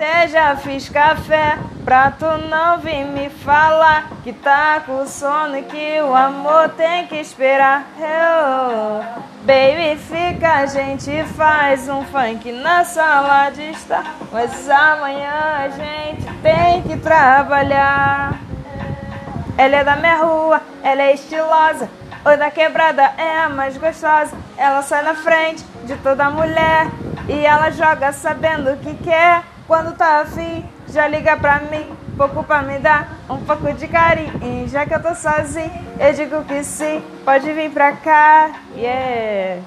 Até já fiz café pra tu não vir me falar que tá com sono e que o amor tem que esperar. Eu, baby, fica, a gente faz um funk na sala de estar. Mas amanhã a gente tem que trabalhar. Ela é da minha rua, ela é estilosa. Ou da quebrada é a mais gostosa. Ela sai na frente de toda mulher e ela joga sabendo o que quer. Quando tá afim, já liga pra mim, pouco pra me dar um pouco de carinho. Já que eu tô sozinho, eu digo que sim, pode vir pra cá, yeah.